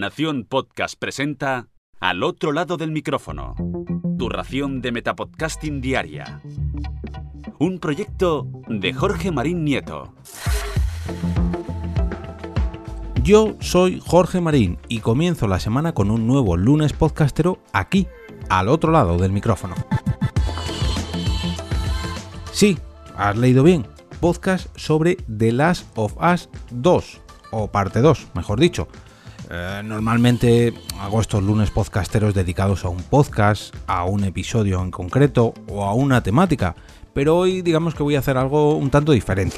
Nación Podcast presenta Al otro lado del micrófono. Tu ración de Metapodcasting Diaria. Un proyecto de Jorge Marín Nieto. Yo soy Jorge Marín y comienzo la semana con un nuevo lunes podcastero aquí, al otro lado del micrófono. Sí, has leído bien. Podcast sobre The Last of Us 2, o parte 2, mejor dicho. Eh, normalmente hago estos lunes podcasteros dedicados a un podcast, a un episodio en concreto o a una temática, pero hoy digamos que voy a hacer algo un tanto diferente.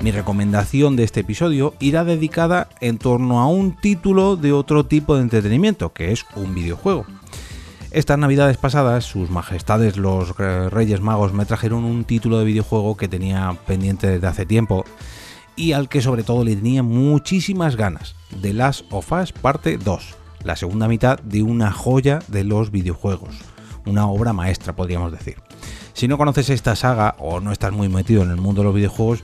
Mi recomendación de este episodio irá dedicada en torno a un título de otro tipo de entretenimiento, que es un videojuego. Estas navidades pasadas, sus majestades los Reyes Magos me trajeron un título de videojuego que tenía pendiente desde hace tiempo y al que sobre todo le tenía muchísimas ganas. The Last of Us parte 2, la segunda mitad de una joya de los videojuegos, una obra maestra podríamos decir. Si no conoces esta saga o no estás muy metido en el mundo de los videojuegos,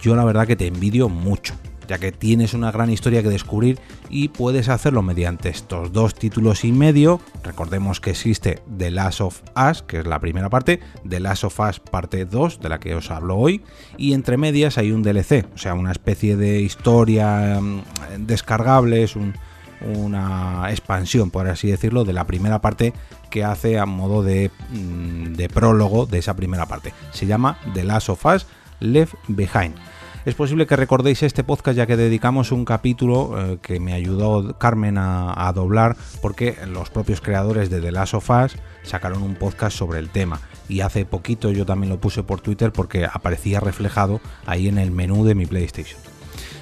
yo la verdad que te envidio mucho, ya que tienes una gran historia que descubrir y puedes hacerlo mediante estos dos títulos y medio. Recordemos que existe The Last of Us, que es la primera parte, The Last of Us parte 2, de la que os hablo hoy, y entre medias hay un DLC, o sea, una especie de historia mm, descargable, es una expansión, por así decirlo, de la primera parte que hace a modo de, mm, de prólogo de esa primera parte. Se llama The Last of Us Left Behind. Es posible que recordéis este podcast ya que dedicamos un capítulo eh, que me ayudó Carmen a, doblar porque los propios creadores de The Last of Us sacaron un podcast sobre el tema y hace poquito yo también lo puse por Twitter porque aparecía reflejado ahí en el menú de mi PlayStation.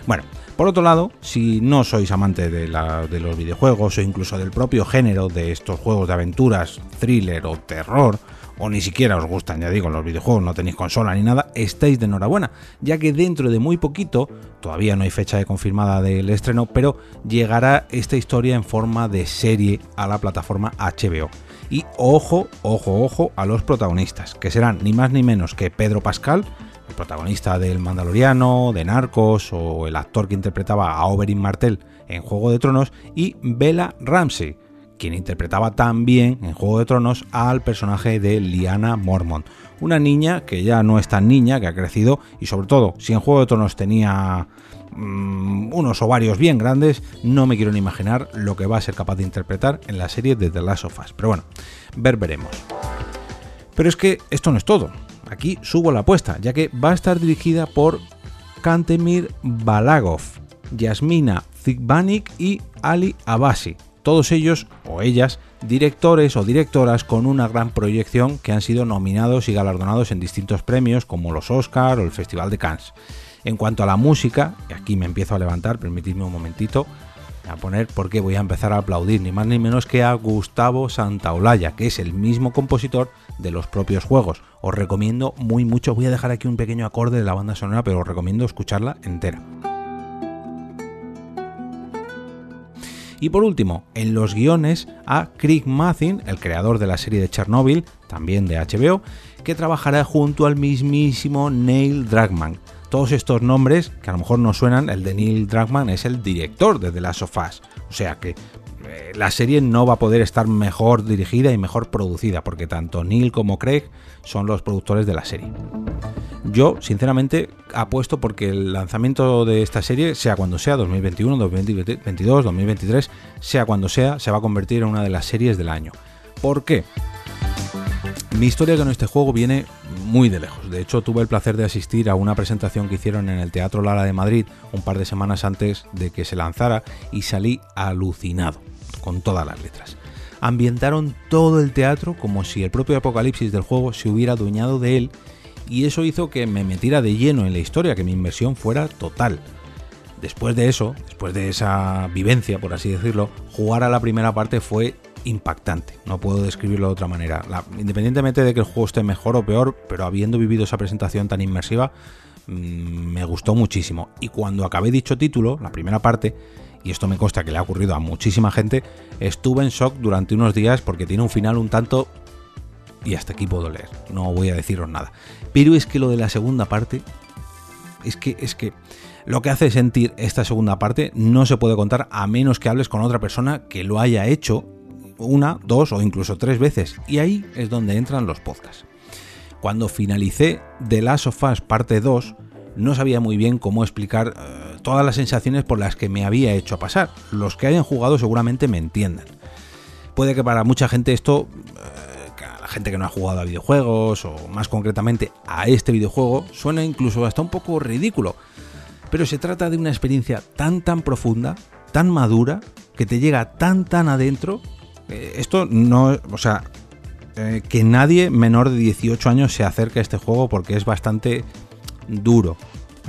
Bueno, por otro lado, si no sois amante de, de, los videojuegos o incluso del propio género de estos juegos de aventuras, thriller o terror, o ni siquiera os gustan, ya digo, los videojuegos, no tenéis consola ni nada, estáis de enhorabuena, ya que dentro de muy poquito, todavía no hay fecha de confirmada del estreno, pero llegará esta historia en forma de serie a la plataforma HBO. Y ojo, ojo, ojo a los protagonistas, que serán ni más ni menos que Pedro Pascal, el protagonista del Mandaloriano, de Narcos o el actor que interpretaba a Oberyn Martell en Juego de Tronos, y Bella Ramsey, quien interpretaba también en Juego de Tronos al personaje de Liana Mormont, una niña que ya no es tan niña, que ha crecido y sobre todo, si en Juego de Tronos tenía mm, unos ovarios bien grandes, no me quiero ni imaginar lo que va a ser capaz de interpretar en la serie de The Last of Us. Pero bueno, ver veremos. Pero es que esto no es todo. Aquí subo la apuesta, ya que va a estar dirigida por Kantemir Balagov, Yasmina Zigbanik y Ali Abasi, todos ellos o ellas directores o directoras con una gran proyección que han sido nominados y galardonados en distintos premios como los Oscar o el Festival de Cannes. En cuanto a la música, y aquí me empiezo a levantar, permitidme un momentito, a poner porque voy a empezar a aplaudir ni más ni menos que a Gustavo Santaolalla, que es el mismo compositor de los propios juegos. Os recomiendo muy mucho, voy a dejar aquí un pequeño acorde de la banda sonora, pero os recomiendo escucharla entera. Y por último, en los guiones a Craig Mathin, el creador de la serie de Chernobyl, también de HBO, que trabajará junto al mismísimo Neil Druckmann. Todos estos nombres, que a lo mejor no suenan, el de Neil Druckmann es el director de The Last of Us. O sea que la serie no va a poder estar mejor dirigida y mejor producida, porque tanto Neil como Craig son los productores de la serie. Yo, sinceramente, apuesto porque el lanzamiento de esta serie, sea cuando sea, 2021, 2022, 2023, sea cuando sea, se va a convertir en una de las series del año. ¿Por qué? Mi historia con este juego viene muy de lejos. De hecho, tuve el placer de asistir a una presentación que hicieron en el Teatro Lara de Madrid un par de semanas antes de que se lanzara y salí alucinado con todas las letras. Ambientaron todo el teatro como si el propio apocalipsis del juego se hubiera adueñado de él y eso hizo que me metiera de lleno en la historia, que mi inversión fuera total. Después de eso, después de esa vivencia, por así decirlo, jugar a la primera parte fue impactante, no puedo describirlo de otra manera. independientemente de que el juego esté mejor o peor, pero habiendo vivido esa presentación tan inmersiva, mm, me gustó muchísimo. Y cuando acabé dicho título, la primera parte, y esto me consta que le ha ocurrido a muchísima gente, estuve en shock durante unos días porque tiene un final un tanto y hasta aquí puedo leer, no voy a deciros nada. Pero es que lo de la segunda parte, es que, es que Lo que hace sentir esta segunda parte no se puede contar a menos que hables con otra persona que lo haya hecho una, dos o incluso tres veces. Y ahí es donde entran los podcasts. Cuando finalicé The Last of Us parte 2, no sabía muy bien cómo explicar eh, todas las sensaciones por las que me había hecho pasar. Los que hayan jugado seguramente me entiendan. Puede que para mucha gente esto, eh, la gente que no ha jugado a videojuegos o más concretamente a este videojuego, suena incluso hasta un poco ridículo. Pero se trata de una experiencia tan tan profunda, tan madura, que te llega tan tan adentro. Eh, esto no, o sea, que nadie menor de 18 años se acerque a este juego porque es bastante duro.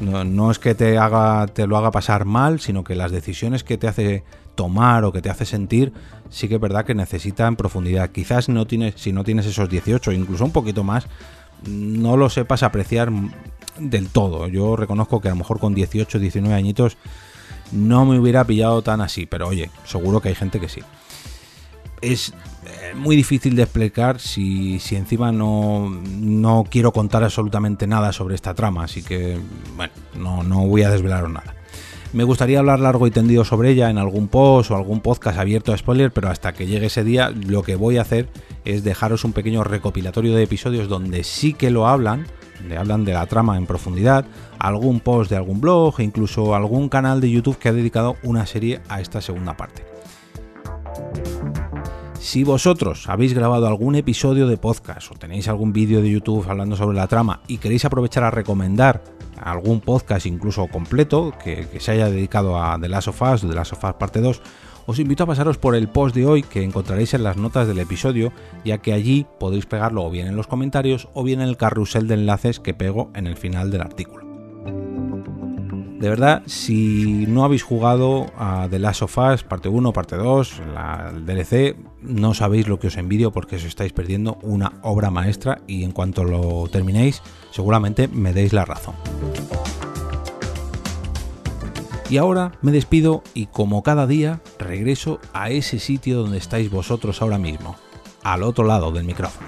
No, es que te, haga, te lo haga pasar mal, sino que las decisiones que te hace tomar o que te hace sentir, sí que es verdad que necesitan profundidad. Quizás no tienes, si no tienes esos 18, incluso un poquito más, no lo sepas apreciar del todo. Yo reconozco que a lo mejor con 18, 19 añitos no me hubiera pillado tan así, pero oye, seguro que hay gente que sí. Es eh, muy difícil de explicar si, si encima no, no, quiero contar absolutamente nada sobre esta trama, así que bueno, no, no voy a desvelaros nada. Me gustaría hablar largo y tendido sobre ella en algún post o algún podcast abierto a spoiler, pero hasta que llegue ese día lo que voy a hacer es dejaros un pequeño recopilatorio de episodios donde sí que lo hablan, le hablan de la trama en profundidad, algún post de algún blog e incluso algún canal de YouTube que ha dedicado una serie a esta segunda parte. Si vosotros habéis grabado algún episodio de podcast o tenéis algún vídeo de YouTube hablando sobre la trama y queréis aprovechar a recomendar algún podcast incluso completo que, se haya dedicado a The Last of Us o The Last of Us parte 2, os invito a pasaros por el post de hoy que encontraréis en las notas del episodio, ya que allí podéis pegarlo o bien en los comentarios o bien en el carrusel de enlaces que pego en el final del artículo. De verdad, si no habéis jugado a The Last of Us, parte 1, parte 2, la, el DLC, no sabéis lo que os envidio porque os estáis perdiendo una obra maestra y en cuanto lo terminéis, seguramente me deis la razón. Y ahora me despido y como cada día regreso a ese sitio donde estáis vosotros ahora mismo, al otro lado del micrófono.